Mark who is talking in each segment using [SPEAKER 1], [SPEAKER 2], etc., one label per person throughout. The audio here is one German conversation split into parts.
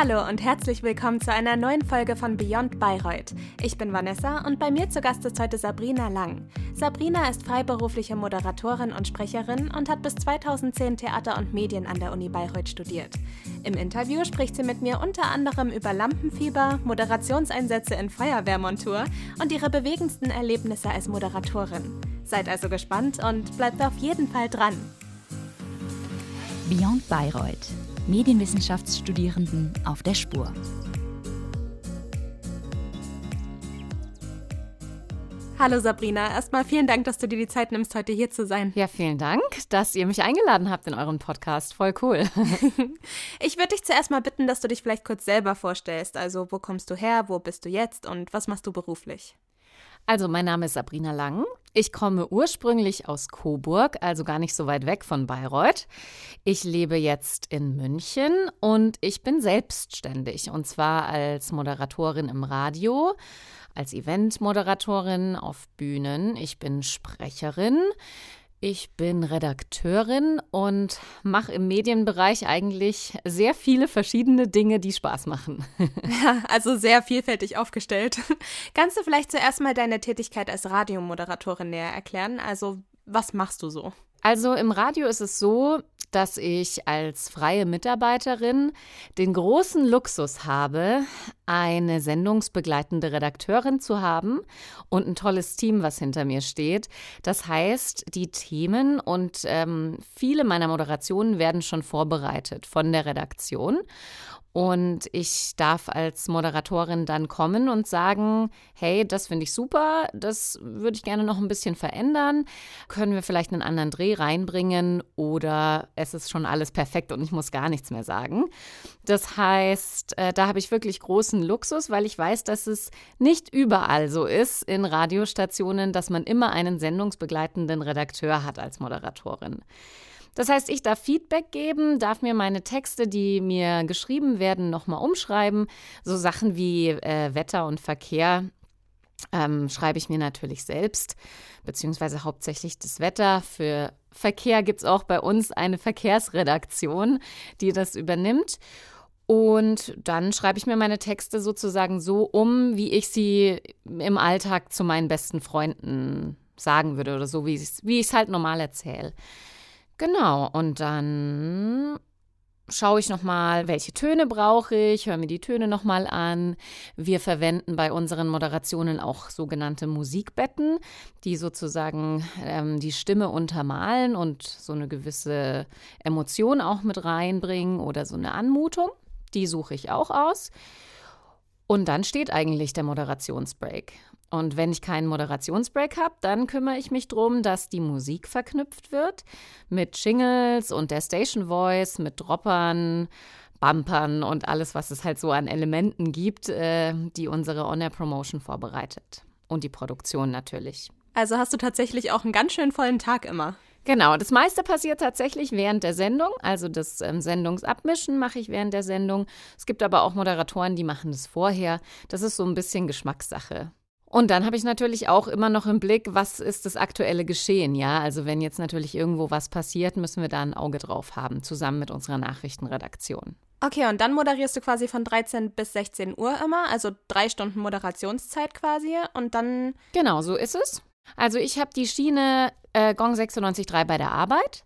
[SPEAKER 1] Hallo und herzlich willkommen zu einer neuen Folge von Beyond Bayreuth. Ich bin Vanessa und bei mir zu Gast ist heute Sabrina Lang. Sabrina ist freiberufliche Moderatorin und Sprecherin und hat bis 2010 Theater und Medien an der Uni Bayreuth studiert. Im Interview spricht sie mit mir unter anderem über Lampenfieber, Moderationseinsätze in Feuerwehrmontur und ihre bewegendsten Erlebnisse als Moderatorin. Seid also gespannt und bleibt auf jeden Fall dran.
[SPEAKER 2] Beyond Bayreuth Medienwissenschaftsstudierenden auf der Spur.
[SPEAKER 1] Hallo Sabrina, erstmal vielen Dank, dass du dir die Zeit nimmst, heute hier zu sein.
[SPEAKER 3] Ja, vielen Dank, dass ihr mich eingeladen habt in euren Podcast. Voll cool.
[SPEAKER 1] ich würde dich zuerst mal bitten, dass du dich vielleicht kurz selber vorstellst. Also, wo kommst du her, wo bist du jetzt und was machst du beruflich?
[SPEAKER 3] Also, mein Name ist Sabrina Lang. Ich komme ursprünglich aus Coburg, also gar nicht so weit weg von Bayreuth. Ich lebe jetzt in München und ich bin selbstständig und zwar als Moderatorin im Radio, als Eventmoderatorin auf Bühnen. Ich bin Sprecherin. Ich bin Redakteurin und mache im Medienbereich eigentlich sehr viele verschiedene Dinge, die Spaß machen.
[SPEAKER 1] Ja, also sehr vielfältig aufgestellt. Kannst du vielleicht zuerst mal deine Tätigkeit als Radiomoderatorin näher erklären? Also, was machst du so?
[SPEAKER 3] Also im Radio ist es so, dass ich als freie Mitarbeiterin den großen Luxus habe, eine sendungsbegleitende Redakteurin zu haben und ein tolles Team, was hinter mir steht. Das heißt, die Themen und ähm, viele meiner Moderationen werden schon vorbereitet von der Redaktion. Und ich darf als Moderatorin dann kommen und sagen, hey, das finde ich super, das würde ich gerne noch ein bisschen verändern. Können wir vielleicht einen anderen Dreh reinbringen oder es ist schon alles perfekt und ich muss gar nichts mehr sagen. Das heißt, äh, da habe ich wirklich großen Luxus, weil ich weiß, dass es nicht überall so ist in Radiostationen, dass man immer einen sendungsbegleitenden Redakteur hat als Moderatorin. Das heißt, ich darf Feedback geben, darf mir meine Texte, die mir geschrieben werden, nochmal umschreiben. So Sachen wie äh, Wetter und Verkehr ähm, schreibe ich mir natürlich selbst, beziehungsweise hauptsächlich das Wetter. Für Verkehr gibt es auch bei uns eine Verkehrsredaktion, die das übernimmt. Und dann schreibe ich mir meine Texte sozusagen so um, wie ich sie im Alltag zu meinen besten Freunden sagen würde oder so, wie ich es halt normal erzähle. Genau, und dann schaue ich nochmal, welche Töne brauche ich, höre mir die Töne nochmal an. Wir verwenden bei unseren Moderationen auch sogenannte Musikbetten, die sozusagen ähm, die Stimme untermalen und so eine gewisse Emotion auch mit reinbringen oder so eine Anmutung. Die suche ich auch aus. Und dann steht eigentlich der Moderationsbreak. Und wenn ich keinen Moderationsbreak habe, dann kümmere ich mich darum, dass die Musik verknüpft wird mit Jingles und der Station Voice, mit Droppern, Bumpern und alles, was es halt so an Elementen gibt, äh, die unsere On-Air-Promotion vorbereitet. Und die Produktion natürlich.
[SPEAKER 1] Also hast du tatsächlich auch einen ganz schön vollen Tag immer.
[SPEAKER 3] Genau, das meiste passiert tatsächlich während der Sendung. Also das ähm, Sendungsabmischen mache ich während der Sendung. Es gibt aber auch Moderatoren, die machen das vorher. Das ist so ein bisschen Geschmackssache. Und dann habe ich natürlich auch immer noch im Blick, was ist das aktuelle Geschehen, ja? Also wenn jetzt natürlich irgendwo was passiert, müssen wir da ein Auge drauf haben, zusammen mit unserer Nachrichtenredaktion.
[SPEAKER 1] Okay, und dann moderierst du quasi von 13 bis 16 Uhr immer, also drei Stunden Moderationszeit quasi und dann.
[SPEAKER 3] Genau, so ist es. Also ich habe die Schiene äh, Gong 96.3 bei der Arbeit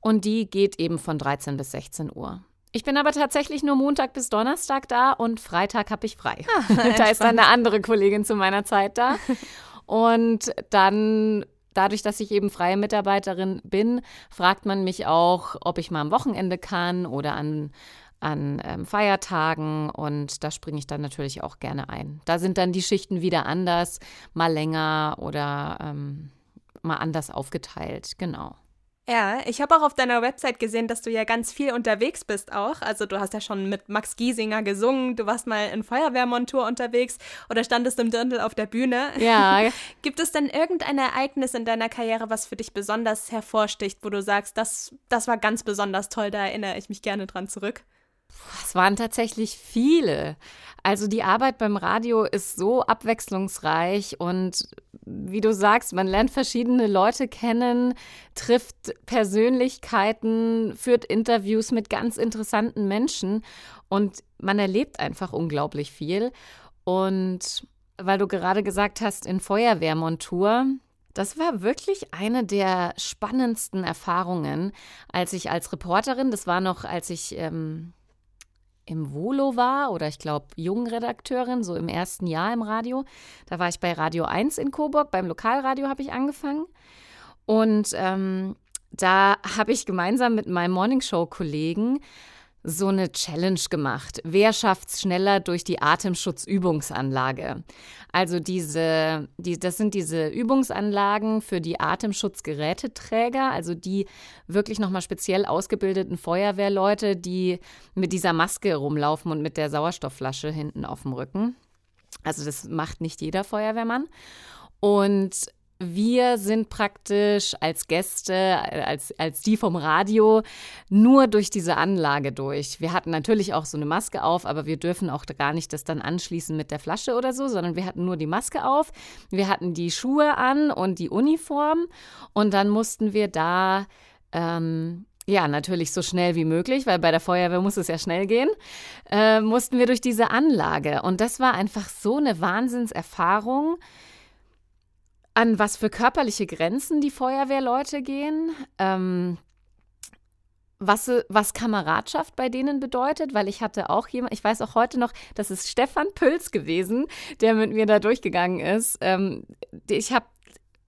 [SPEAKER 3] und die geht eben von 13 bis 16 Uhr. Ich bin aber tatsächlich nur Montag bis Donnerstag da und Freitag habe ich frei. Ah, da ist dann eine andere Kollegin zu meiner Zeit da. Und dann dadurch, dass ich eben freie Mitarbeiterin bin, fragt man mich auch, ob ich mal am Wochenende kann oder an, an ähm, Feiertagen. Und da springe ich dann natürlich auch gerne ein. Da sind dann die Schichten wieder anders, mal länger oder ähm, mal anders aufgeteilt. Genau.
[SPEAKER 1] Ja, ich habe auch auf deiner Website gesehen, dass du ja ganz viel unterwegs bist auch. Also du hast ja schon mit Max Giesinger gesungen, du warst mal in Feuerwehrmontur unterwegs oder standest im Dirndl auf der Bühne.
[SPEAKER 3] Ja.
[SPEAKER 1] Gibt es denn irgendein Ereignis in deiner Karriere, was für dich besonders hervorsticht, wo du sagst, das, das war ganz besonders toll, da erinnere ich mich gerne dran zurück?
[SPEAKER 3] Es waren tatsächlich viele. Also die Arbeit beim Radio ist so abwechslungsreich und wie du sagst, man lernt verschiedene Leute kennen, trifft Persönlichkeiten, führt Interviews mit ganz interessanten Menschen und man erlebt einfach unglaublich viel. Und weil du gerade gesagt hast, in Feuerwehrmontur, das war wirklich eine der spannendsten Erfahrungen, als ich als Reporterin, das war noch, als ich ähm, im Volo war oder ich glaube Jungredakteurin, so im ersten Jahr im Radio. Da war ich bei Radio 1 in Coburg, beim Lokalradio habe ich angefangen. Und ähm, da habe ich gemeinsam mit meinem Morningshow-Kollegen so eine Challenge gemacht. Wer schafft es schneller durch die Atemschutzübungsanlage? Also diese, die, das sind diese Übungsanlagen für die Atemschutzgeräteträger, also die wirklich nochmal speziell ausgebildeten Feuerwehrleute, die mit dieser Maske rumlaufen und mit der Sauerstoffflasche hinten auf dem Rücken. Also das macht nicht jeder Feuerwehrmann. Und wir sind praktisch als Gäste, als, als die vom Radio, nur durch diese Anlage durch. Wir hatten natürlich auch so eine Maske auf, aber wir dürfen auch gar nicht das dann anschließen mit der Flasche oder so, sondern wir hatten nur die Maske auf. Wir hatten die Schuhe an und die Uniform und dann mussten wir da. Ähm, ja, natürlich so schnell wie möglich, weil bei der Feuerwehr muss es ja schnell gehen, äh, mussten wir durch diese Anlage. Und das war einfach so eine Wahnsinnserfahrung an was für körperliche Grenzen die Feuerwehrleute gehen. Ähm, was, was Kameradschaft bei denen bedeutet, weil ich hatte auch jemand, ich weiß auch heute noch, das ist Stefan Pülz gewesen, der mit mir da durchgegangen ist. Ähm, ich habe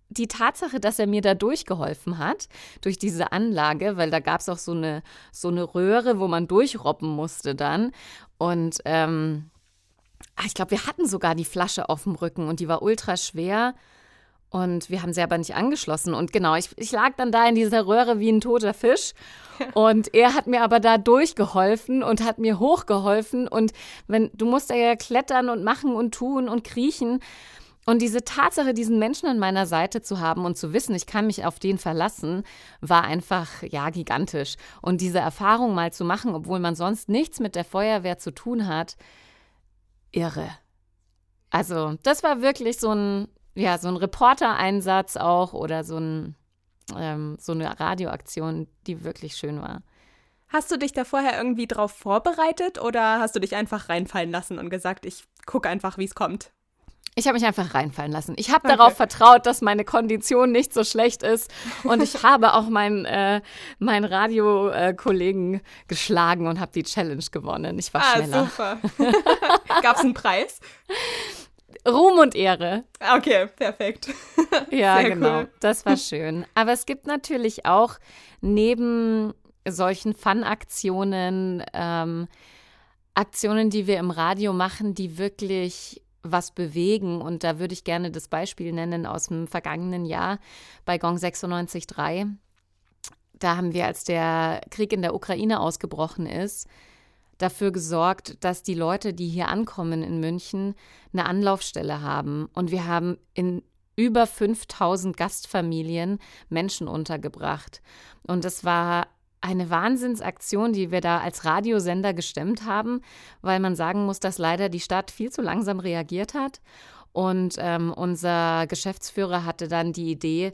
[SPEAKER 3] die Tatsache, dass er mir da durchgeholfen hat, durch diese Anlage, weil da gab es auch so eine, so eine Röhre, wo man durchrobben musste dann. Und ähm, ah, ich glaube, wir hatten sogar die Flasche auf dem Rücken und die war ultra schwer. Und wir haben sie aber nicht angeschlossen. Und genau, ich, ich lag dann da in dieser Röhre wie ein toter Fisch. Und er hat mir aber da durchgeholfen und hat mir hochgeholfen. Und wenn, du musst ja klettern und machen und tun und kriechen. Und diese Tatsache, diesen Menschen an meiner Seite zu haben und zu wissen, ich kann mich auf den verlassen, war einfach, ja, gigantisch. Und diese Erfahrung mal zu machen, obwohl man sonst nichts mit der Feuerwehr zu tun hat, irre. Also, das war wirklich so ein, ja, so ein Reporter-Einsatz auch oder so, ein, ähm, so eine Radioaktion, die wirklich schön war.
[SPEAKER 1] Hast du dich da vorher irgendwie drauf vorbereitet oder hast du dich einfach reinfallen lassen und gesagt, ich gucke einfach, wie es kommt?
[SPEAKER 3] Ich habe mich einfach reinfallen lassen. Ich habe okay. darauf vertraut, dass meine Kondition nicht so schlecht ist. Und ich habe auch meinen äh, mein Radiokollegen äh, geschlagen und habe die Challenge gewonnen. Ich war ah, schneller.
[SPEAKER 1] super. Gab es einen Preis?
[SPEAKER 3] Ruhm und Ehre.
[SPEAKER 1] Okay, perfekt.
[SPEAKER 3] ja, Sehr genau. Cool. Das war schön. Aber es gibt natürlich auch neben solchen Fun-Aktionen ähm, Aktionen, die wir im Radio machen, die wirklich was bewegen. Und da würde ich gerne das Beispiel nennen aus dem vergangenen Jahr bei Gong 96.3. Da haben wir, als der Krieg in der Ukraine ausgebrochen ist, dafür gesorgt, dass die Leute, die hier ankommen in München, eine Anlaufstelle haben. Und wir haben in über 5000 Gastfamilien Menschen untergebracht. Und das war eine Wahnsinnsaktion, die wir da als Radiosender gestemmt haben, weil man sagen muss, dass leider die Stadt viel zu langsam reagiert hat. Und ähm, unser Geschäftsführer hatte dann die Idee,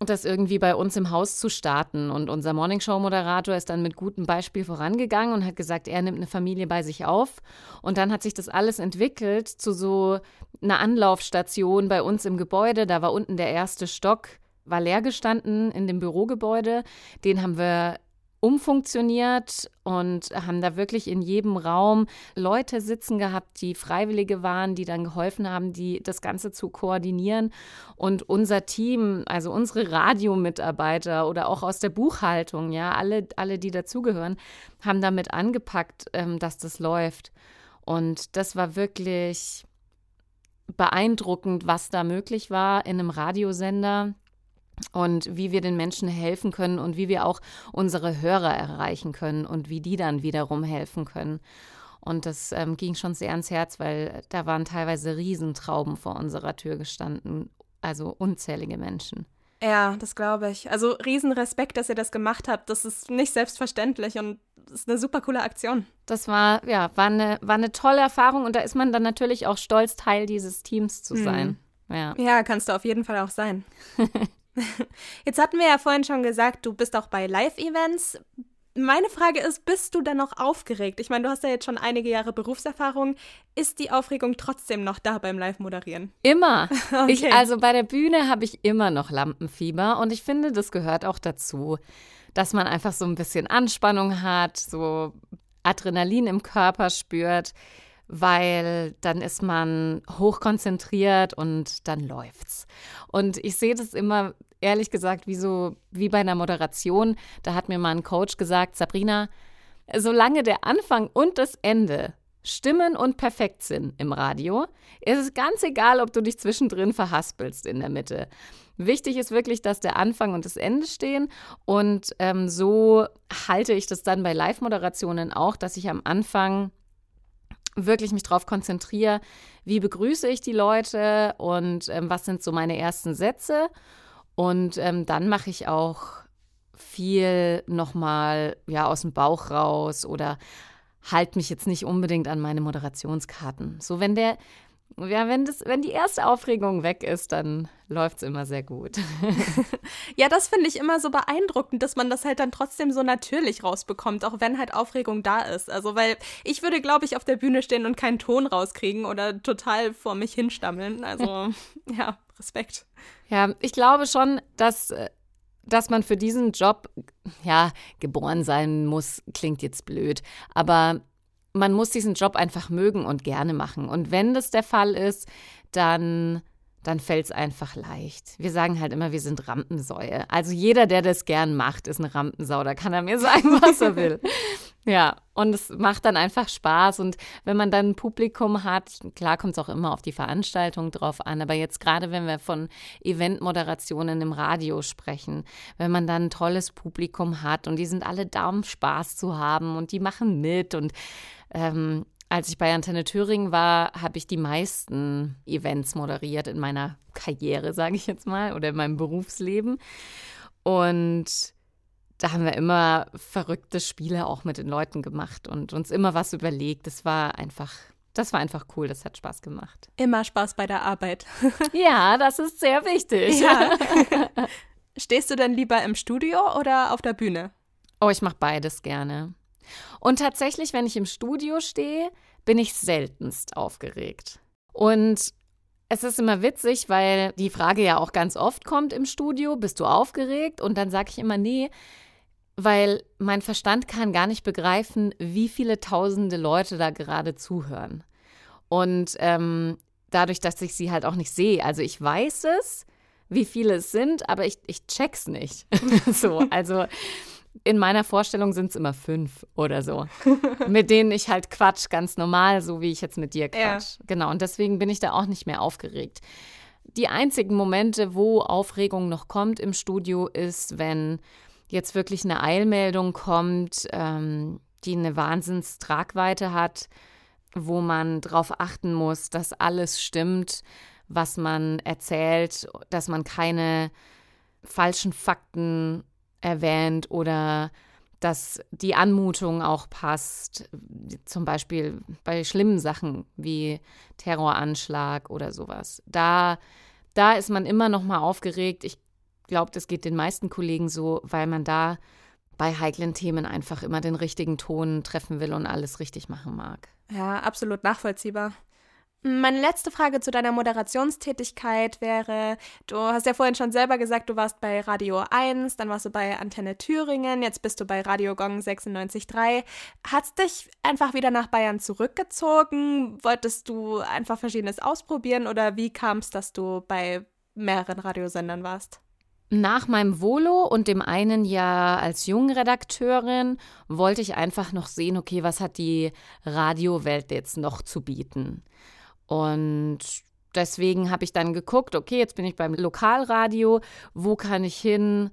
[SPEAKER 3] das irgendwie bei uns im Haus zu starten. Und unser Morningshow-Moderator ist dann mit gutem Beispiel vorangegangen und hat gesagt, er nimmt eine Familie bei sich auf. Und dann hat sich das alles entwickelt zu so einer Anlaufstation bei uns im Gebäude. Da war unten der erste Stock, war leer gestanden in dem Bürogebäude. Den haben wir umfunktioniert und haben da wirklich in jedem Raum Leute sitzen gehabt, die Freiwillige waren, die dann geholfen haben, die das Ganze zu koordinieren. Und unser Team, also unsere Radiomitarbeiter oder auch aus der Buchhaltung, ja, alle, alle, die dazugehören, haben damit angepackt, ähm, dass das läuft. Und das war wirklich beeindruckend, was da möglich war in einem Radiosender und wie wir den Menschen helfen können und wie wir auch unsere Hörer erreichen können und wie die dann wiederum helfen können. Und das ähm, ging schon sehr ans Herz, weil da waren teilweise Riesentrauben vor unserer Tür gestanden, also unzählige Menschen.
[SPEAKER 1] Ja, das glaube ich. Also Riesenrespekt, dass ihr das gemacht habt. Das ist nicht selbstverständlich und das ist eine super coole Aktion.
[SPEAKER 3] Das war, ja, war eine, war eine tolle Erfahrung und da ist man dann natürlich auch stolz, Teil dieses Teams zu sein. Mhm. Ja.
[SPEAKER 1] ja, kannst du auf jeden Fall auch sein. Jetzt hatten wir ja vorhin schon gesagt, du bist auch bei Live-Events. Meine Frage ist, bist du denn noch aufgeregt? Ich meine, du hast ja jetzt schon einige Jahre Berufserfahrung. Ist die Aufregung trotzdem noch da beim Live-Moderieren?
[SPEAKER 3] Immer. Okay. Ich, also bei der Bühne habe ich immer noch Lampenfieber und ich finde, das gehört auch dazu, dass man einfach so ein bisschen Anspannung hat, so Adrenalin im Körper spürt weil dann ist man hochkonzentriert und dann läuft's. Und ich sehe das immer ehrlich gesagt wie so wie bei einer Moderation. Da hat mir mal ein Coach gesagt, Sabrina, solange der Anfang und das Ende stimmen und perfekt sind im Radio, ist es ganz egal, ob du dich zwischendrin verhaspelst in der Mitte. Wichtig ist wirklich, dass der Anfang und das Ende stehen. Und ähm, so halte ich das dann bei Live-Moderationen auch, dass ich am Anfang wirklich mich darauf konzentriere, wie begrüße ich die Leute und ähm, was sind so meine ersten Sätze. Und ähm, dann mache ich auch viel nochmal ja, aus dem Bauch raus oder halte mich jetzt nicht unbedingt an meine Moderationskarten. So, wenn der, ja, wenn, das, wenn die erste Aufregung weg ist, dann läuft es immer sehr gut.
[SPEAKER 1] ja, das finde ich immer so beeindruckend, dass man das halt dann trotzdem so natürlich rausbekommt, auch wenn halt Aufregung da ist. Also, weil ich würde, glaube ich, auf der Bühne stehen und keinen Ton rauskriegen oder total vor mich hinstammeln. Also, ja, Respekt.
[SPEAKER 3] Ja, ich glaube schon, dass äh, dass man für diesen Job, ja, geboren sein muss, klingt jetzt blöd, aber man muss diesen Job einfach mögen und gerne machen. Und wenn das der Fall ist, dann, dann fällt es einfach leicht. Wir sagen halt immer, wir sind Rampensäue. Also jeder, der das gern macht, ist eine Rampensau. Da kann er mir sagen, was er will. Ja, und es macht dann einfach Spaß. Und wenn man dann ein Publikum hat, klar kommt es auch immer auf die Veranstaltung drauf an, aber jetzt gerade, wenn wir von Eventmoderationen im Radio sprechen, wenn man dann ein tolles Publikum hat und die sind alle da, um Spaß zu haben und die machen mit und ähm, als ich bei Antenne Thüringen war, habe ich die meisten Events moderiert in meiner Karriere, sage ich jetzt mal, oder in meinem Berufsleben. Und da haben wir immer verrückte Spiele auch mit den Leuten gemacht und uns immer was überlegt. Das war einfach, das war einfach cool, das hat Spaß gemacht.
[SPEAKER 1] Immer Spaß bei der Arbeit.
[SPEAKER 3] ja, das ist sehr wichtig. Ja.
[SPEAKER 1] Stehst du denn lieber im Studio oder auf der Bühne?
[SPEAKER 3] Oh, ich mache beides gerne. Und tatsächlich, wenn ich im Studio stehe, bin ich seltenst aufgeregt. Und es ist immer witzig, weil die Frage ja auch ganz oft kommt im Studio, bist du aufgeregt? Und dann sage ich immer, nee, weil mein Verstand kann gar nicht begreifen, wie viele tausende Leute da gerade zuhören. Und ähm, dadurch, dass ich sie halt auch nicht sehe, also ich weiß es, wie viele es sind, aber ich, ich check's nicht. so, also in meiner Vorstellung sind es immer fünf oder so, mit denen ich halt quatsch, ganz normal, so wie ich jetzt mit dir quatsch. Ja. Genau, und deswegen bin ich da auch nicht mehr aufgeregt. Die einzigen Momente, wo Aufregung noch kommt im Studio, ist, wenn jetzt wirklich eine Eilmeldung kommt, ähm, die eine Wahnsinnstragweite hat, wo man darauf achten muss, dass alles stimmt, was man erzählt, dass man keine falschen Fakten erwähnt oder dass die Anmutung auch passt, zum Beispiel bei schlimmen Sachen wie Terroranschlag oder sowas. Da, da ist man immer noch mal aufgeregt. Ich glaube, das geht den meisten Kollegen so, weil man da bei heiklen Themen einfach immer den richtigen Ton treffen will und alles richtig machen mag.
[SPEAKER 1] Ja, absolut nachvollziehbar. Meine letzte Frage zu deiner Moderationstätigkeit wäre, du hast ja vorhin schon selber gesagt, du warst bei Radio 1, dann warst du bei Antenne Thüringen, jetzt bist du bei Radio Gong 96.3. Hat's dich einfach wieder nach Bayern zurückgezogen? Wolltest du einfach Verschiedenes ausprobieren oder wie kam es, dass du bei mehreren Radiosendern warst?
[SPEAKER 3] Nach meinem Volo und dem einen Jahr als Jungredakteurin wollte ich einfach noch sehen, okay, was hat die Radiowelt jetzt noch zu bieten? Und deswegen habe ich dann geguckt, okay, jetzt bin ich beim Lokalradio, wo kann ich hin,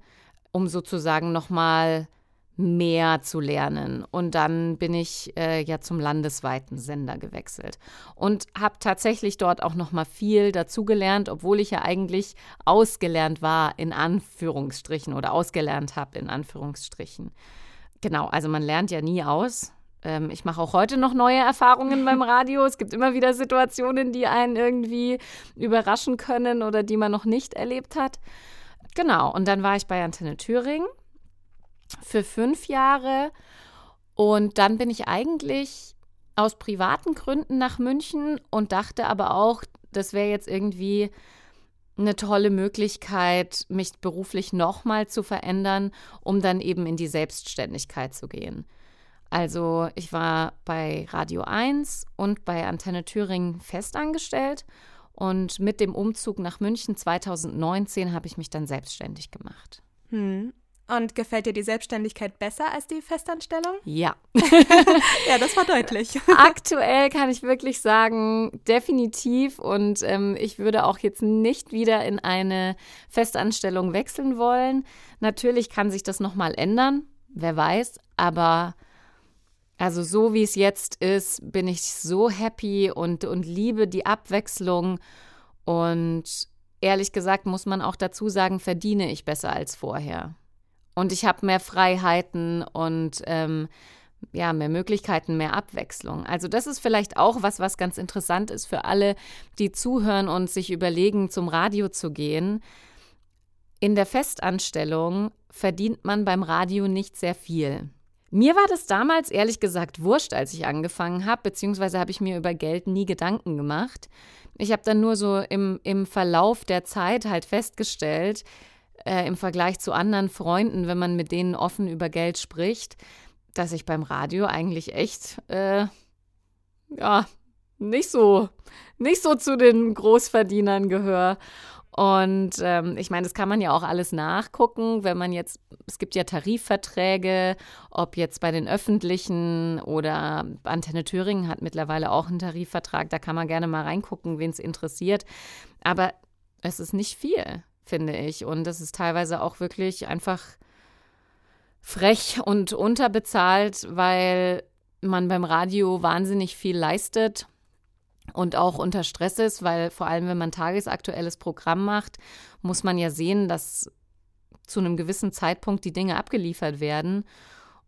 [SPEAKER 3] um sozusagen nochmal mehr zu lernen. Und dann bin ich äh, ja zum landesweiten Sender gewechselt und habe tatsächlich dort auch noch mal viel dazugelernt, obwohl ich ja eigentlich ausgelernt war in Anführungsstrichen oder ausgelernt habe in Anführungsstrichen. Genau, also man lernt ja nie aus ähm, ich mache auch heute noch neue Erfahrungen beim Radio. Es gibt immer wieder Situationen, die einen irgendwie überraschen können oder die man noch nicht erlebt hat. Genau, und dann war ich bei Antenne Thüringen für fünf Jahre und dann bin ich eigentlich aus privaten Gründen nach München und dachte aber auch, das wäre jetzt irgendwie eine tolle Möglichkeit, mich beruflich nochmal zu verändern, um dann eben in die Selbstständigkeit zu gehen. Also ich war bei Radio 1 und bei Antenne Thüringen festangestellt und mit dem Umzug nach München 2019 habe ich mich dann selbstständig gemacht.
[SPEAKER 1] Hm. Und gefällt dir die Selbstständigkeit besser als die Festanstellung?
[SPEAKER 3] Ja.
[SPEAKER 1] ja, das war deutlich.
[SPEAKER 3] Aktuell kann ich wirklich sagen, definitiv. Und ähm, ich würde auch jetzt nicht wieder in eine Festanstellung wechseln wollen. Natürlich kann sich das nochmal ändern, wer weiß. Aber also so wie es jetzt ist, bin ich so happy und, und liebe die Abwechslung. Und ehrlich gesagt muss man auch dazu sagen, verdiene ich besser als vorher. Und ich habe mehr Freiheiten und ähm, ja, mehr Möglichkeiten, mehr Abwechslung. Also das ist vielleicht auch was, was ganz interessant ist für alle, die zuhören und sich überlegen, zum Radio zu gehen. In der Festanstellung verdient man beim Radio nicht sehr viel. Mir war das damals ehrlich gesagt wurscht, als ich angefangen habe, beziehungsweise habe ich mir über Geld nie Gedanken gemacht. Ich habe dann nur so im, im Verlauf der Zeit halt festgestellt, äh, im Vergleich zu anderen Freunden, wenn man mit denen offen über Geld spricht, dass ich beim Radio eigentlich echt, äh, ja, nicht so, nicht so zu den Großverdienern gehöre. Und ähm, ich meine, das kann man ja auch alles nachgucken, wenn man jetzt, es gibt ja Tarifverträge, ob jetzt bei den öffentlichen oder Antenne Thüringen hat mittlerweile auch einen Tarifvertrag, da kann man gerne mal reingucken, wen es interessiert. Aber es ist nicht viel finde ich. Und das ist teilweise auch wirklich einfach frech und unterbezahlt, weil man beim Radio wahnsinnig viel leistet und auch unter Stress ist, weil vor allem, wenn man tagesaktuelles Programm macht, muss man ja sehen, dass zu einem gewissen Zeitpunkt die Dinge abgeliefert werden.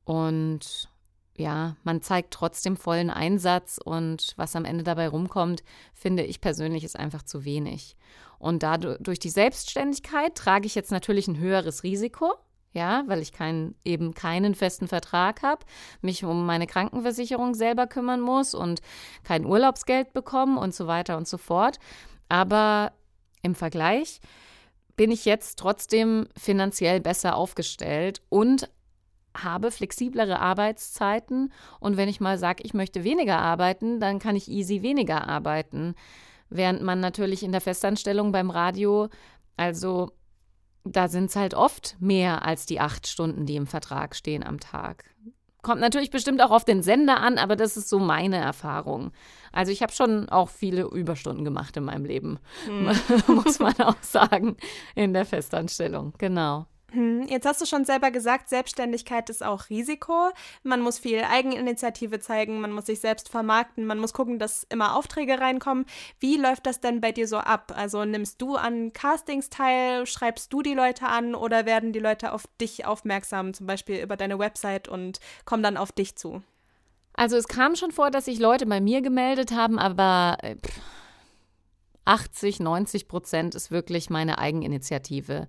[SPEAKER 3] Und ja, man zeigt trotzdem vollen Einsatz und was am Ende dabei rumkommt, finde ich persönlich ist einfach zu wenig. Und dadurch durch die Selbstständigkeit trage ich jetzt natürlich ein höheres Risiko, ja, weil ich kein, eben keinen festen Vertrag habe, mich um meine Krankenversicherung selber kümmern muss und kein Urlaubsgeld bekommen und so weiter und so fort. Aber im Vergleich bin ich jetzt trotzdem finanziell besser aufgestellt und habe flexiblere Arbeitszeiten. Und wenn ich mal sage, ich möchte weniger arbeiten, dann kann ich easy weniger arbeiten. Während man natürlich in der Festanstellung beim Radio, also da sind es halt oft mehr als die acht Stunden, die im Vertrag stehen am Tag. Kommt natürlich bestimmt auch auf den Sender an, aber das ist so meine Erfahrung. Also ich habe schon auch viele Überstunden gemacht in meinem Leben, hm. muss man auch sagen, in der Festanstellung. Genau.
[SPEAKER 1] Hm, jetzt hast du schon selber gesagt, Selbstständigkeit ist auch Risiko. Man muss viel Eigeninitiative zeigen, man muss sich selbst vermarkten, man muss gucken, dass immer Aufträge reinkommen. Wie läuft das denn bei dir so ab? Also nimmst du an Castings teil, schreibst du die Leute an oder werden die Leute auf dich aufmerksam, zum Beispiel über deine Website und kommen dann auf dich zu?
[SPEAKER 3] Also es kam schon vor, dass sich Leute bei mir gemeldet haben, aber 80, äh, 90 Prozent ist wirklich meine Eigeninitiative.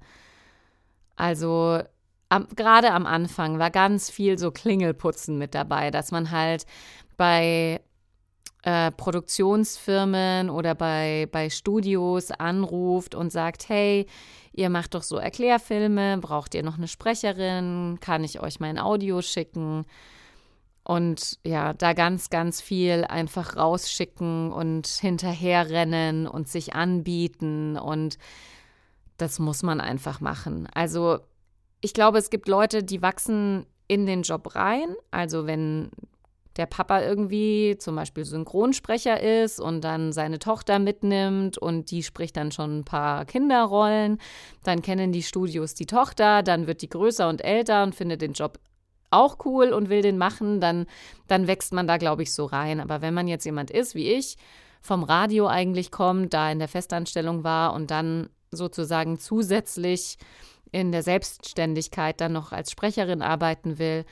[SPEAKER 3] Also am, gerade am Anfang war ganz viel so Klingelputzen mit dabei, dass man halt bei äh, Produktionsfirmen oder bei, bei Studios anruft und sagt, hey, ihr macht doch so Erklärfilme, braucht ihr noch eine Sprecherin, kann ich euch mein Audio schicken? Und ja, da ganz, ganz viel einfach rausschicken und hinterherrennen und sich anbieten und das muss man einfach machen. Also ich glaube, es gibt Leute, die wachsen in den Job rein. Also wenn der Papa irgendwie zum Beispiel Synchronsprecher ist und dann seine Tochter mitnimmt und die spricht dann schon ein paar Kinderrollen, dann kennen die Studios die Tochter, dann wird die größer und älter und findet den Job auch cool und will den machen, dann, dann wächst man da, glaube ich, so rein. Aber wenn man jetzt jemand ist wie ich, vom Radio eigentlich kommt, da in der Festanstellung war und dann sozusagen zusätzlich in der Selbstständigkeit dann noch als Sprecherin arbeiten will,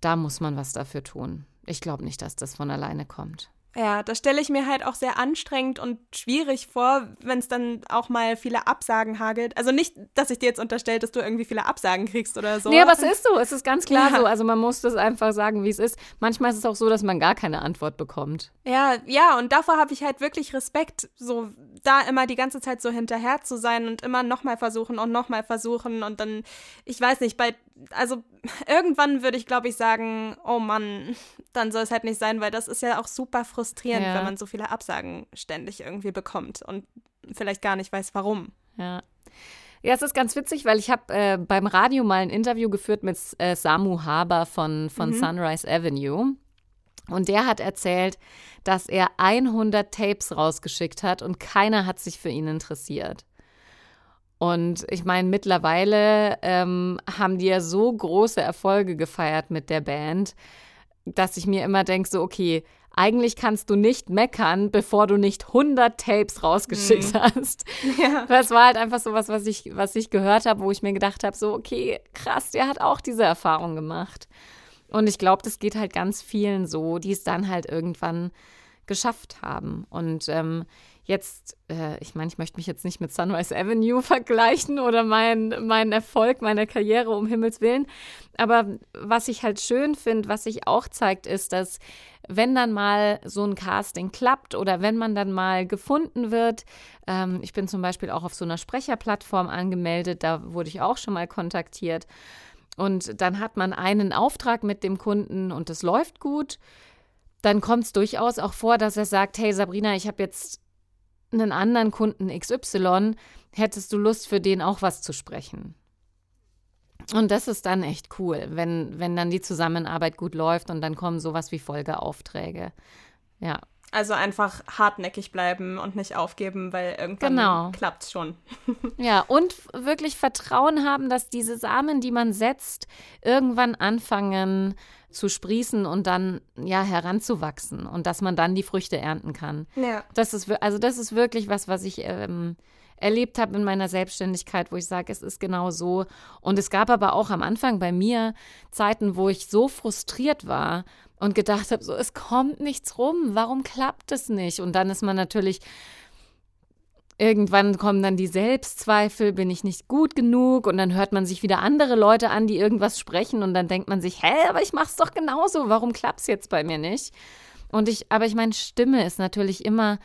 [SPEAKER 3] da muss man was dafür tun. ich glaube nicht, dass das von alleine kommt.
[SPEAKER 1] Ja, das stelle ich mir halt auch sehr anstrengend und schwierig vor, wenn es dann auch mal viele Absagen hagelt. Also nicht, dass ich dir jetzt unterstelle, dass du irgendwie viele Absagen kriegst oder so.
[SPEAKER 3] Nee, aber es ist so, es ist ganz klar ja. so. Also man muss das einfach sagen, wie es ist. Manchmal ist es auch so, dass man gar keine Antwort bekommt.
[SPEAKER 1] Ja, ja, und davor habe ich halt wirklich Respekt, so da immer die ganze Zeit so hinterher zu sein und immer nochmal versuchen und nochmal versuchen und dann, ich weiß nicht, bei also irgendwann würde ich, glaube ich, sagen, oh Mann, dann soll es halt nicht sein, weil das ist ja auch super frustrierend, ja. wenn man so viele Absagen ständig irgendwie bekommt und vielleicht gar nicht weiß, warum.
[SPEAKER 3] Ja. Ja, es ist ganz witzig, weil ich habe äh, beim Radio mal ein Interview geführt mit äh, Samu Haber von, von mhm. Sunrise Avenue. Und der hat erzählt, dass er 100 Tapes rausgeschickt hat und keiner hat sich für ihn interessiert. Und ich meine, mittlerweile ähm, haben die ja so große Erfolge gefeiert mit der Band, dass ich mir immer denke, so, okay, eigentlich kannst du nicht meckern, bevor du nicht 100 Tapes rausgeschickt mhm. hast. Ja. Das war halt einfach so was, was ich, was ich gehört habe, wo ich mir gedacht habe, so, okay, krass, der hat auch diese Erfahrung gemacht. Und ich glaube, das geht halt ganz vielen so, die es dann halt irgendwann geschafft haben. Und ähm, jetzt, äh, ich meine, ich möchte mich jetzt nicht mit Sunrise Avenue vergleichen oder meinen mein Erfolg meiner Karriere, um Himmels Willen. Aber was ich halt schön finde, was sich auch zeigt, ist, dass wenn dann mal so ein Casting klappt oder wenn man dann mal gefunden wird, ähm, ich bin zum Beispiel auch auf so einer Sprecherplattform angemeldet, da wurde ich auch schon mal kontaktiert. Und dann hat man einen Auftrag mit dem Kunden und es läuft gut. Dann kommt es durchaus auch vor, dass er sagt, hey Sabrina, ich habe jetzt einen anderen Kunden XY, hättest du Lust für den auch was zu sprechen? Und das ist dann echt cool, wenn, wenn dann die Zusammenarbeit gut läuft und dann kommen sowas wie Folgeaufträge. Ja.
[SPEAKER 1] Also einfach hartnäckig bleiben und nicht aufgeben, weil irgendwann genau. klappt es schon.
[SPEAKER 3] ja, und wirklich Vertrauen haben, dass diese Samen, die man setzt, irgendwann anfangen zu sprießen und dann ja heranzuwachsen und dass man dann die Früchte ernten kann. Ja. Das ist also das ist wirklich was, was ich ähm, erlebt habe in meiner Selbstständigkeit, wo ich sage, es ist genau so. Und es gab aber auch am Anfang bei mir Zeiten, wo ich so frustriert war und gedacht habe, so es kommt nichts rum, warum klappt es nicht? Und dann ist man natürlich Irgendwann kommen dann die Selbstzweifel, bin ich nicht gut genug? Und dann hört man sich wieder andere Leute an, die irgendwas sprechen und dann denkt man sich, hä, aber ich mach's doch genauso, warum klappt's jetzt bei mir nicht? Und ich, aber ich meine, Stimme ist natürlich immer,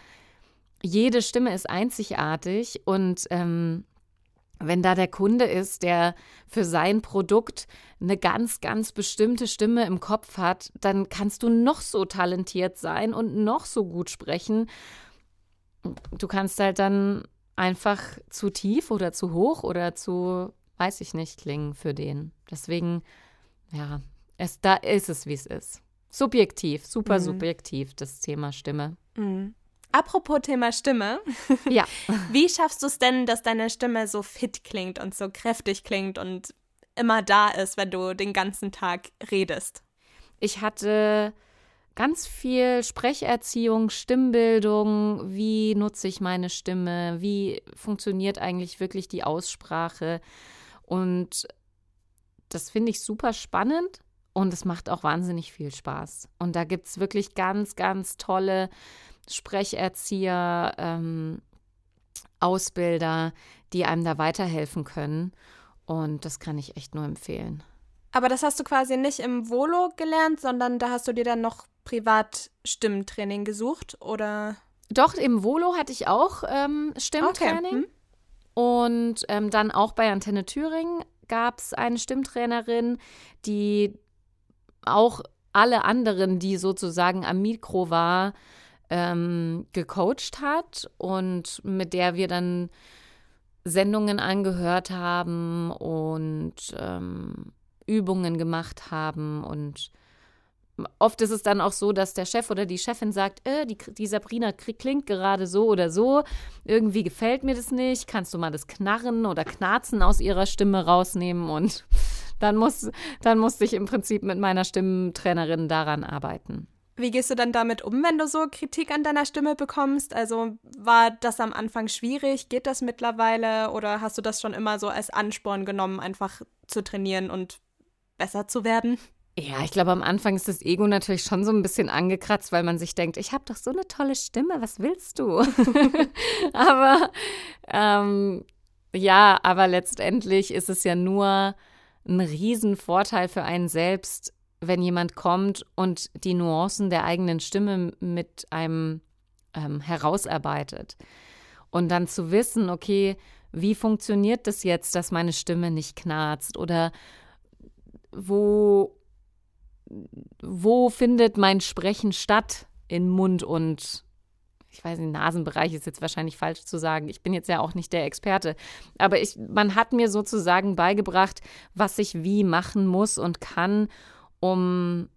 [SPEAKER 3] jede Stimme ist einzigartig und ähm, wenn da der Kunde ist, der für sein Produkt eine ganz, ganz bestimmte Stimme im Kopf hat, dann kannst du noch so talentiert sein und noch so gut sprechen du kannst halt dann einfach zu tief oder zu hoch oder zu, weiß ich nicht, klingen für den. Deswegen, ja, es, da ist es, wie es ist. Subjektiv, super mhm. subjektiv, das Thema Stimme.
[SPEAKER 1] Mhm. Apropos Thema Stimme.
[SPEAKER 3] Ja.
[SPEAKER 1] Wie schaffst du es denn, dass deine Stimme so fit klingt und so kräftig klingt und immer da ist, wenn du den ganzen Tag redest?
[SPEAKER 3] Ich hatte ganz viel Sprecherziehung, Stimmbildung, wie nutze ich meine Stimme, wie funktioniert eigentlich wirklich die Aussprache. Und das finde ich super spannend und es macht auch wahnsinnig viel Spaß. Und da gibt es wirklich ganz, ganz tolle Sprecherzieher, ähm, Ausbilder, die einem da weiterhelfen können. Und das kann ich echt nur empfehlen.
[SPEAKER 1] Aber das hast du quasi nicht im Volo gelernt, sondern da hast du dir dann noch privat Stimmtraining gesucht oder?
[SPEAKER 3] Doch, im Volo hatte ich auch ähm, Stimmtraining. Okay. Hm. Und ähm, dann auch bei Antenne Thüringen gab es eine Stimmtrainerin, die auch alle anderen, die sozusagen am Mikro war, ähm, gecoacht hat und mit der wir dann Sendungen angehört haben und ähm, Übungen gemacht haben. Und Oft ist es dann auch so, dass der Chef oder die Chefin sagt, äh, die, die Sabrina klingt gerade so oder so, irgendwie gefällt mir das nicht, kannst du mal das Knarren oder Knarzen aus ihrer Stimme rausnehmen? Und dann, muss, dann musste ich im Prinzip mit meiner Stimmtrainerin daran arbeiten.
[SPEAKER 1] Wie gehst du dann damit um, wenn du so Kritik an deiner Stimme bekommst? Also war das am Anfang schwierig? Geht das mittlerweile? Oder hast du das schon immer so als Ansporn genommen, einfach zu trainieren und besser zu werden?
[SPEAKER 3] Ja, ich glaube, am Anfang ist das Ego natürlich schon so ein bisschen angekratzt, weil man sich denkt, ich habe doch so eine tolle Stimme, was willst du? aber ähm, ja, aber letztendlich ist es ja nur ein Riesenvorteil für einen selbst, wenn jemand kommt und die Nuancen der eigenen Stimme mit einem ähm, herausarbeitet. Und dann zu wissen, okay, wie funktioniert das jetzt, dass meine Stimme nicht knarzt? Oder wo, wo findet mein Sprechen statt in Mund und ich weiß nicht, Nasenbereich ist jetzt wahrscheinlich falsch zu sagen. Ich bin jetzt ja auch nicht der Experte. Aber ich, man hat mir sozusagen beigebracht, was ich wie machen muss und kann, um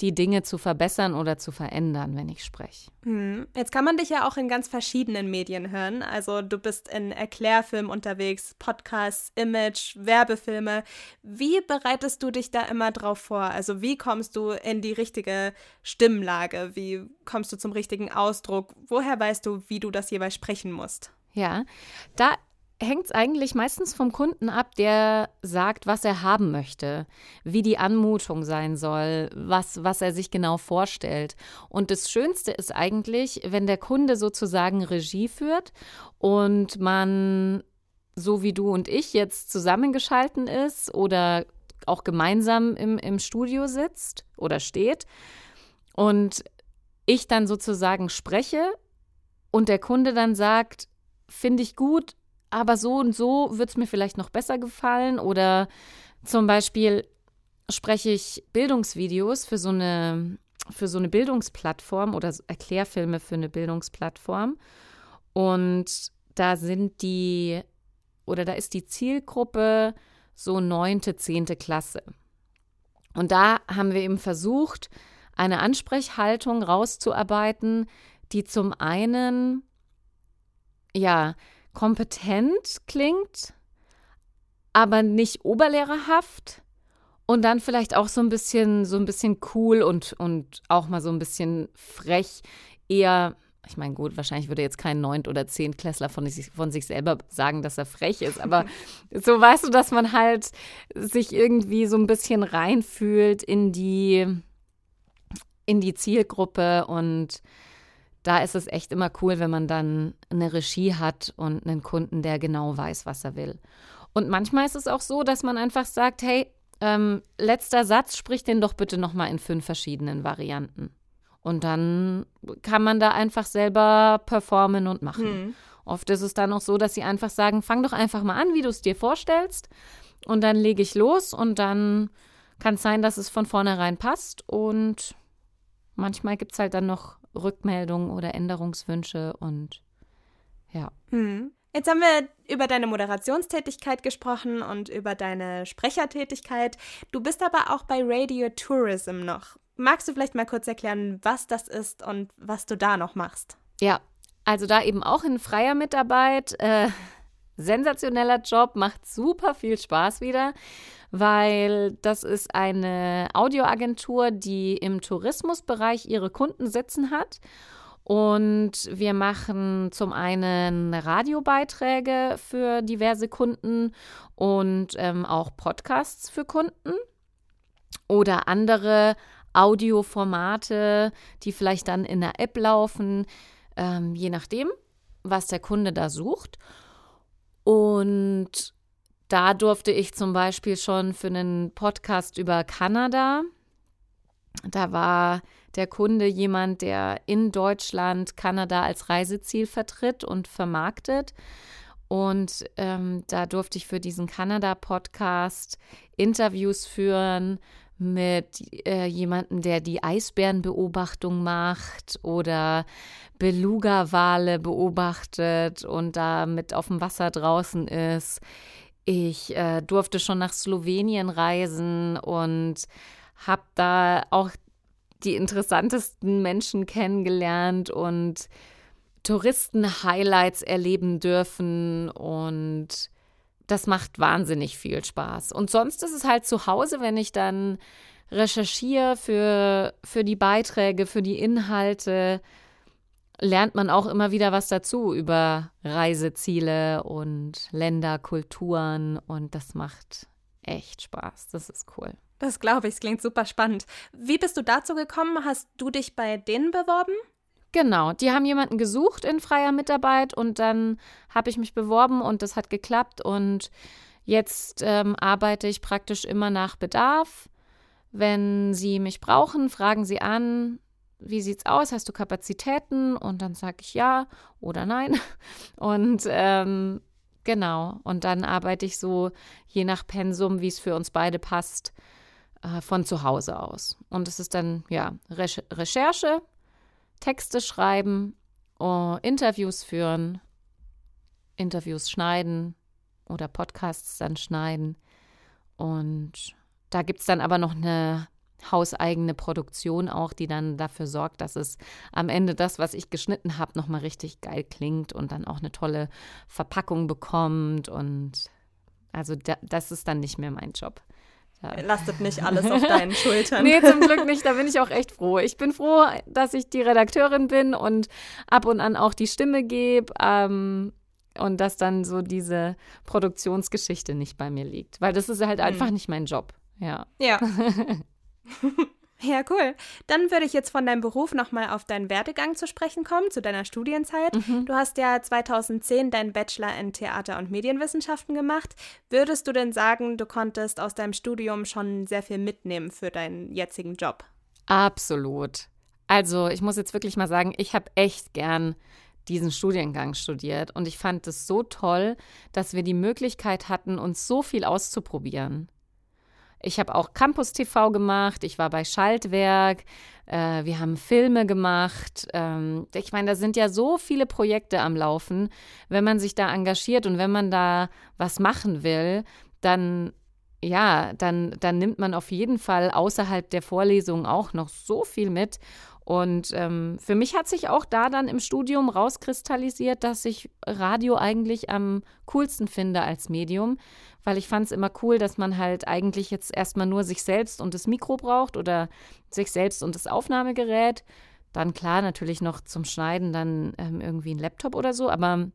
[SPEAKER 3] die Dinge zu verbessern oder zu verändern, wenn ich spreche.
[SPEAKER 1] Hm. Jetzt kann man dich ja auch in ganz verschiedenen Medien hören. Also du bist in Erklärfilmen unterwegs, Podcasts, Image, Werbefilme. Wie bereitest du dich da immer drauf vor? Also wie kommst du in die richtige Stimmlage? Wie kommst du zum richtigen Ausdruck? Woher weißt du, wie du das jeweils sprechen musst?
[SPEAKER 3] Ja, da hängt es eigentlich meistens vom Kunden ab, der sagt, was er haben möchte, wie die Anmutung sein soll, was, was er sich genau vorstellt. Und das Schönste ist eigentlich, wenn der Kunde sozusagen Regie führt und man, so wie du und ich, jetzt zusammengeschalten ist oder auch gemeinsam im, im Studio sitzt oder steht und ich dann sozusagen spreche und der Kunde dann sagt, finde ich gut, aber so und so wird es mir vielleicht noch besser gefallen. Oder zum Beispiel spreche ich Bildungsvideos für so eine, für so eine Bildungsplattform oder Erklärfilme für eine Bildungsplattform. Und da sind die, oder da ist die Zielgruppe so neunte, zehnte Klasse. Und da haben wir eben versucht, eine Ansprechhaltung rauszuarbeiten, die zum einen ja kompetent klingt, aber nicht oberlehrerhaft und dann vielleicht auch so ein bisschen so ein bisschen cool und und auch mal so ein bisschen frech eher ich meine, gut, wahrscheinlich würde jetzt kein Neunt- oder Zehntklässler von sich, von sich selber sagen, dass er frech ist, aber so weißt du, dass man halt sich irgendwie so ein bisschen reinfühlt in die, in die Zielgruppe und da ist es echt immer cool, wenn man dann eine Regie hat und einen Kunden, der genau weiß, was er will. Und manchmal ist es auch so, dass man einfach sagt, hey, ähm, letzter Satz, sprich den doch bitte nochmal in fünf verschiedenen Varianten. Und dann kann man da einfach selber performen und machen. Hm. Oft ist es dann auch so, dass sie einfach sagen, fang doch einfach mal an, wie du es dir vorstellst. Und dann lege ich los und dann kann es sein, dass es von vornherein passt. Und manchmal gibt es halt dann noch Rückmeldungen oder Änderungswünsche und ja.
[SPEAKER 1] Hm. Jetzt haben wir über deine Moderationstätigkeit gesprochen und über deine Sprechertätigkeit. Du bist aber auch bei Radio Tourism noch. Magst du vielleicht mal kurz erklären, was das ist und was du da noch machst?
[SPEAKER 3] Ja, also da eben auch in freier Mitarbeit. Äh, sensationeller Job, macht super viel Spaß wieder weil das ist eine Audioagentur, die im Tourismusbereich ihre Kunden sitzen hat. Und wir machen zum einen Radiobeiträge für diverse Kunden und ähm, auch Podcasts für Kunden oder andere Audioformate, die vielleicht dann in der App laufen, ähm, je nachdem, was der Kunde da sucht. Und da durfte ich zum Beispiel schon für einen Podcast über Kanada, da war der Kunde jemand, der in Deutschland Kanada als Reiseziel vertritt und vermarktet. Und ähm, da durfte ich für diesen Kanada-Podcast Interviews führen mit äh, jemandem, der die Eisbärenbeobachtung macht oder Beluga-Wale beobachtet und da mit auf dem Wasser draußen ist. Ich äh, durfte schon nach Slowenien reisen und habe da auch die interessantesten Menschen kennengelernt und Touristen-Highlights erleben dürfen und das macht wahnsinnig viel Spaß. Und sonst ist es halt zu Hause, wenn ich dann recherchiere für, für die Beiträge, für die Inhalte, lernt man auch immer wieder was dazu über Reiseziele und Länder, Kulturen und das macht echt Spaß. Das ist cool.
[SPEAKER 1] Das glaube ich, es klingt super spannend. Wie bist du dazu gekommen? Hast du dich bei denen beworben?
[SPEAKER 3] Genau, die haben jemanden gesucht in freier Mitarbeit und dann habe ich mich beworben und das hat geklappt und jetzt ähm, arbeite ich praktisch immer nach Bedarf. Wenn sie mich brauchen, fragen sie an, wie sieht's aus? Hast du Kapazitäten? Und dann sage ich ja oder nein. Und ähm, genau, und dann arbeite ich so je nach Pensum, wie es für uns beide passt, äh, von zu Hause aus. Und es ist dann ja Recherche Texte schreiben, uh, Interviews führen, Interviews schneiden oder Podcasts dann schneiden. Und da gibt es dann aber noch eine hauseigene Produktion auch, die dann dafür sorgt, dass es am Ende das, was ich geschnitten habe, nochmal richtig geil klingt und dann auch eine tolle Verpackung bekommt. Und also da, das ist dann nicht mehr mein Job.
[SPEAKER 1] Ja. Lastet nicht alles auf deinen Schultern.
[SPEAKER 3] nee, zum Glück nicht. Da bin ich auch echt froh. Ich bin froh, dass ich die Redakteurin bin und ab und an auch die Stimme gebe. Ähm, und dass dann so diese Produktionsgeschichte nicht bei mir liegt. Weil das ist halt mhm. einfach nicht mein Job. Ja.
[SPEAKER 1] Ja. Ja, cool. Dann würde ich jetzt von deinem Beruf nochmal auf deinen Werdegang zu sprechen kommen, zu deiner Studienzeit. Mhm. Du hast ja 2010 deinen Bachelor in Theater- und Medienwissenschaften gemacht. Würdest du denn sagen, du konntest aus deinem Studium schon sehr viel mitnehmen für deinen jetzigen Job?
[SPEAKER 3] Absolut. Also, ich muss jetzt wirklich mal sagen, ich habe echt gern diesen Studiengang studiert und ich fand es so toll, dass wir die Möglichkeit hatten, uns so viel auszuprobieren. Ich habe auch Campus TV gemacht, ich war bei Schaltwerk, äh, wir haben Filme gemacht. Ähm, ich meine, da sind ja so viele Projekte am Laufen. Wenn man sich da engagiert und wenn man da was machen will, dann ja, dann, dann nimmt man auf jeden Fall außerhalb der Vorlesung auch noch so viel mit. Und ähm, für mich hat sich auch da dann im Studium rauskristallisiert, dass ich Radio eigentlich am coolsten finde als Medium, weil ich fand es immer cool, dass man halt eigentlich jetzt erstmal nur sich selbst und das Mikro braucht oder sich selbst und das Aufnahmegerät. Dann klar, natürlich noch zum Schneiden dann ähm, irgendwie ein Laptop oder so, aber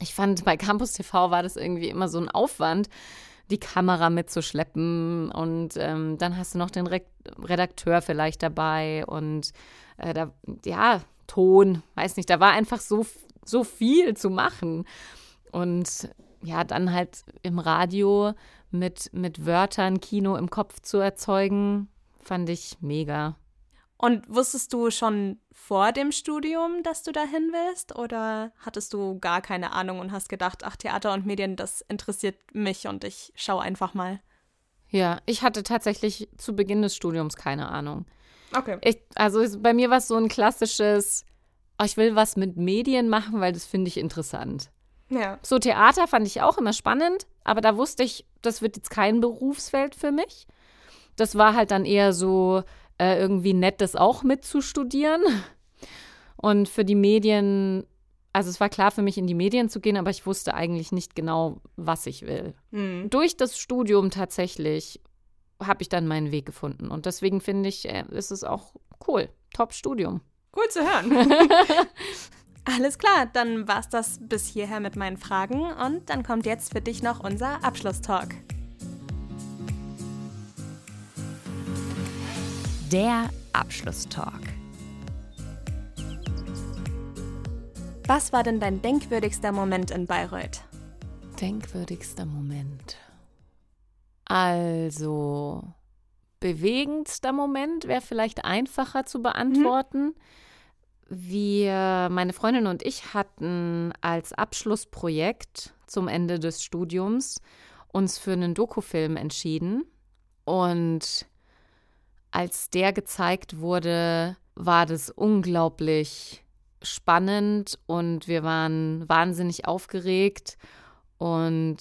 [SPEAKER 3] ich fand bei Campus TV war das irgendwie immer so ein Aufwand, die Kamera mitzuschleppen und ähm, dann hast du noch den Re Redakteur vielleicht dabei und äh, da, ja, Ton, weiß nicht, da war einfach so, so viel zu machen. Und ja, dann halt im Radio mit, mit Wörtern Kino im Kopf zu erzeugen, fand ich mega.
[SPEAKER 1] Und wusstest du schon vor dem Studium, dass du dahin willst? Oder hattest du gar keine Ahnung und hast gedacht, ach, Theater und Medien, das interessiert mich und ich schaue einfach mal?
[SPEAKER 3] Ja, ich hatte tatsächlich zu Beginn des Studiums keine Ahnung.
[SPEAKER 1] Okay.
[SPEAKER 3] Ich, also bei mir war es so ein klassisches, oh, ich will was mit Medien machen, weil das finde ich interessant.
[SPEAKER 1] Ja.
[SPEAKER 3] So Theater fand ich auch immer spannend, aber da wusste ich, das wird jetzt kein Berufsfeld für mich. Das war halt dann eher so, äh, irgendwie nett, das auch mitzustudieren. Und für die Medien, also es war klar für mich, in die Medien zu gehen, aber ich wusste eigentlich nicht genau, was ich will. Mhm. Durch das Studium tatsächlich habe ich dann meinen Weg gefunden. Und deswegen finde ich, äh, ist es auch cool. Top-Studium.
[SPEAKER 1] Cool zu hören. Alles klar, dann war's das bis hierher mit meinen Fragen und dann kommt jetzt für dich noch unser Abschlusstalk.
[SPEAKER 2] Der Abschlusstalk.
[SPEAKER 1] Was war denn dein denkwürdigster Moment in Bayreuth?
[SPEAKER 3] Denkwürdigster Moment. Also, bewegendster Moment wäre vielleicht einfacher zu beantworten. Mhm. Wir, meine Freundin und ich hatten als Abschlussprojekt zum Ende des Studiums uns für einen Dokufilm entschieden. Und als der gezeigt wurde, war das unglaublich spannend und wir waren wahnsinnig aufgeregt und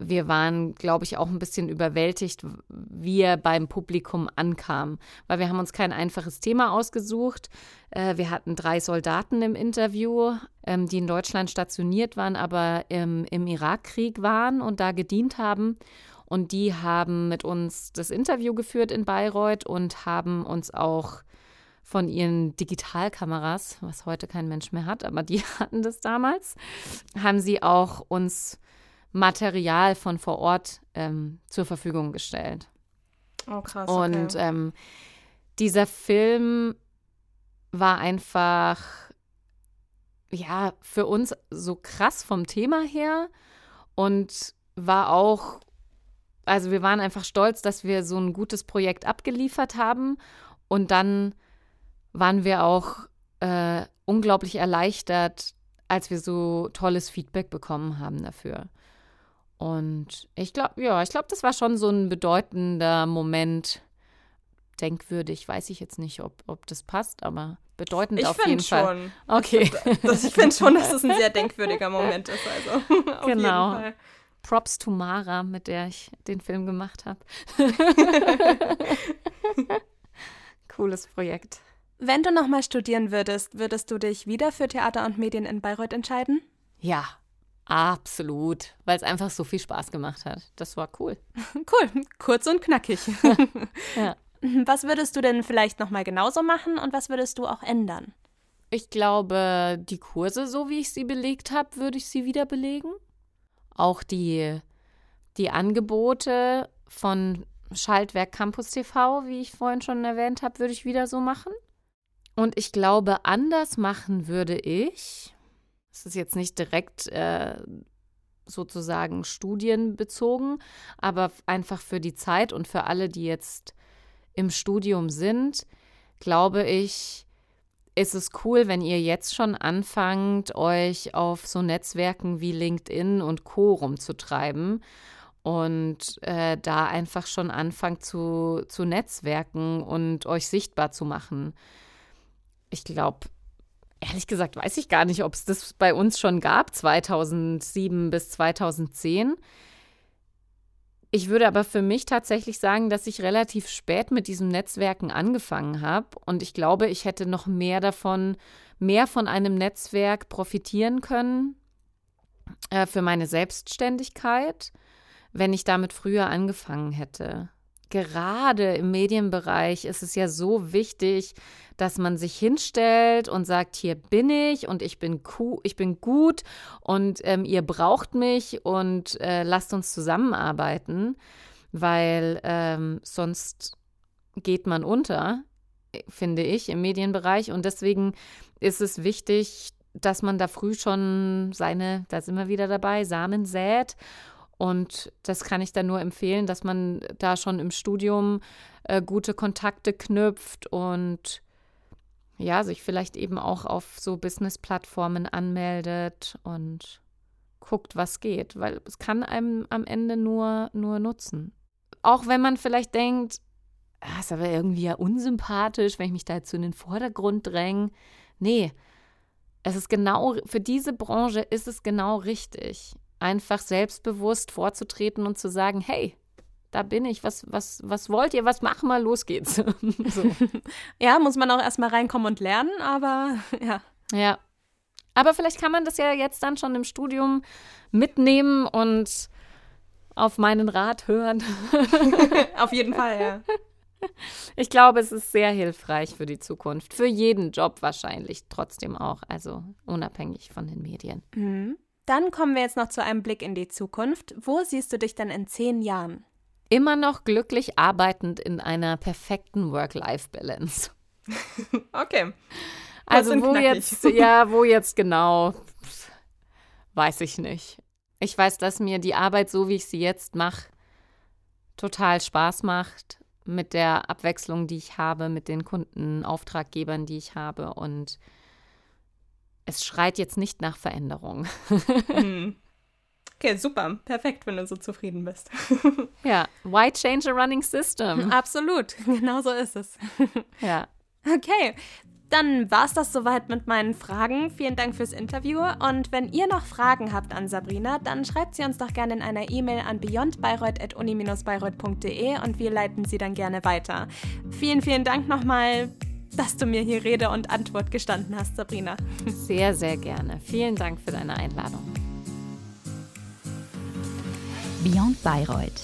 [SPEAKER 3] wir waren, glaube ich, auch ein bisschen überwältigt, wie er beim Publikum ankam, weil wir haben uns kein einfaches Thema ausgesucht. Äh, wir hatten drei Soldaten im Interview, ähm, die in Deutschland stationiert waren, aber im, im Irakkrieg waren und da gedient haben. Und die haben mit uns das Interview geführt in Bayreuth und haben uns auch von ihren Digitalkameras, was heute kein Mensch mehr hat, aber die hatten das damals, haben sie auch uns Material von vor Ort ähm, zur Verfügung gestellt.
[SPEAKER 1] Oh, krass.
[SPEAKER 3] Okay. Und ähm, dieser Film war einfach, ja, für uns so krass vom Thema her und war auch, also wir waren einfach stolz, dass wir so ein gutes Projekt abgeliefert haben und dann waren wir auch äh, unglaublich erleichtert, als wir so tolles Feedback bekommen haben dafür. Und ich glaube, ja, ich glaube, das war schon so ein bedeutender Moment. Denkwürdig, weiß ich jetzt nicht, ob, ob das passt, aber bedeutend
[SPEAKER 1] ich
[SPEAKER 3] auf jeden Fall.
[SPEAKER 1] Schon.
[SPEAKER 3] Okay.
[SPEAKER 1] Das, ich finde schon, dass es ein sehr denkwürdiger Moment ist. Also,
[SPEAKER 3] genau. Props to Mara, mit der ich den Film gemacht habe. Cooles Projekt.
[SPEAKER 1] Wenn du nochmal studieren würdest, würdest du dich wieder für Theater und Medien in Bayreuth entscheiden?
[SPEAKER 3] Ja, absolut, weil es einfach so viel Spaß gemacht hat. Das war cool.
[SPEAKER 1] Cool, kurz und knackig. ja. Was würdest du denn vielleicht nochmal genauso machen und was würdest du auch ändern?
[SPEAKER 3] Ich glaube, die Kurse, so wie ich sie belegt habe, würde ich sie wieder belegen. Auch die, die Angebote von Schaltwerk Campus TV, wie ich vorhin schon erwähnt habe, würde ich wieder so machen. Und ich glaube, anders machen würde ich, es ist jetzt nicht direkt äh, sozusagen studienbezogen, aber einfach für die Zeit und für alle, die jetzt im Studium sind, glaube ich, ist es cool, wenn ihr jetzt schon anfangt, euch auf so Netzwerken wie LinkedIn und Co. rumzutreiben und äh, da einfach schon anfangt zu, zu netzwerken und euch sichtbar zu machen ich glaube, ehrlich gesagt, weiß ich gar nicht, ob es das bei uns schon gab, 2007 bis 2010. Ich würde aber für mich tatsächlich sagen, dass ich relativ spät mit diesem Netzwerken angefangen habe. Und ich glaube, ich hätte noch mehr davon, mehr von einem Netzwerk profitieren können äh, für meine Selbstständigkeit, wenn ich damit früher angefangen hätte gerade im Medienbereich ist es ja so wichtig, dass man sich hinstellt und sagt, hier bin ich und ich bin, ich bin gut und ähm, ihr braucht mich und äh, lasst uns zusammenarbeiten, weil ähm, sonst geht man unter, finde ich, im Medienbereich. Und deswegen ist es wichtig, dass man da früh schon seine, da sind wir wieder dabei, Samen sät und das kann ich dann nur empfehlen, dass man da schon im Studium äh, gute Kontakte knüpft und ja, sich vielleicht eben auch auf so Business-Plattformen anmeldet und guckt, was geht, weil es kann einem am Ende nur, nur nutzen. Auch wenn man vielleicht denkt, ah, ist aber irgendwie ja unsympathisch, wenn ich mich da jetzt in den Vordergrund dränge. Nee, es ist genau, für diese Branche ist es genau richtig einfach selbstbewusst vorzutreten und zu sagen, hey, da bin ich, was, was, was wollt ihr, was machen wir, los geht's. so.
[SPEAKER 1] Ja, muss man auch erstmal reinkommen und lernen, aber ja.
[SPEAKER 3] Ja. Aber vielleicht kann man das ja jetzt dann schon im Studium mitnehmen und auf meinen Rat hören.
[SPEAKER 1] auf jeden Fall, ja.
[SPEAKER 3] Ich glaube, es ist sehr hilfreich für die Zukunft. Für jeden Job wahrscheinlich trotzdem auch. Also unabhängig von den Medien.
[SPEAKER 1] Mhm. Dann kommen wir jetzt noch zu einem Blick in die Zukunft. Wo siehst du dich denn in zehn Jahren?
[SPEAKER 3] Immer noch glücklich arbeitend in einer perfekten Work-Life-Balance.
[SPEAKER 1] okay.
[SPEAKER 3] Also wo jetzt, ja, wo jetzt genau, weiß ich nicht. Ich weiß, dass mir die Arbeit, so wie ich sie jetzt mache, total Spaß macht mit der Abwechslung, die ich habe, mit den Kunden, Auftraggebern, die ich habe und es schreit jetzt nicht nach Veränderung.
[SPEAKER 1] Hm. Okay, super. Perfekt, wenn du so zufrieden bist.
[SPEAKER 3] ja, why change a running system?
[SPEAKER 1] Absolut, genau so ist es.
[SPEAKER 3] ja.
[SPEAKER 1] Okay, dann war es das soweit mit meinen Fragen. Vielen Dank fürs Interview. Und wenn ihr noch Fragen habt an Sabrina, dann schreibt sie uns doch gerne in einer E-Mail an beyondbayreuth.uni-bayreuth.de und wir leiten sie dann gerne weiter. Vielen, vielen Dank nochmal dass du mir hier Rede und Antwort gestanden hast, Sabrina.
[SPEAKER 3] Sehr, sehr gerne. Vielen Dank für deine Einladung.
[SPEAKER 2] Beyond Bayreuth